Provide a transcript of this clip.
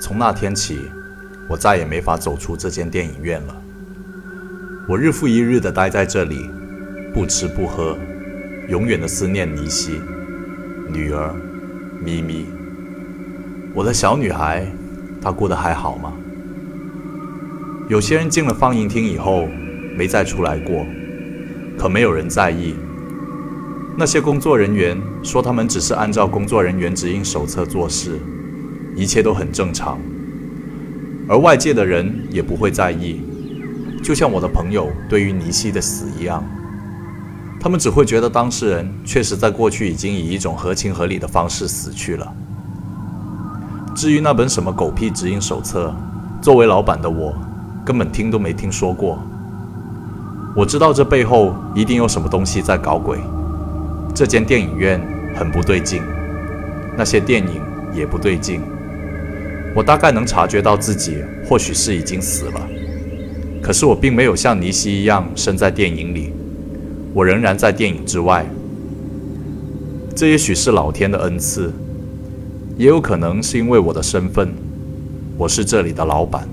从那天起，我再也没法走出这间电影院了。我日复一日地待在这里，不吃不喝，永远的思念尼西、女儿咪咪。我的小女孩，她过得还好吗？有些人进了放映厅以后没再出来过，可没有人在意。那些工作人员说，他们只是按照工作人员指引手册做事，一切都很正常。而外界的人也不会在意，就像我的朋友对于尼西的死一样，他们只会觉得当事人确实在过去已经以一种合情合理的方式死去了。至于那本什么狗屁指引手册，作为老板的我。根本听都没听说过。我知道这背后一定有什么东西在搞鬼。这间电影院很不对劲，那些电影也不对劲。我大概能察觉到自己或许是已经死了，可是我并没有像尼西一样身在电影里，我仍然在电影之外。这也许是老天的恩赐，也有可能是因为我的身份，我是这里的老板。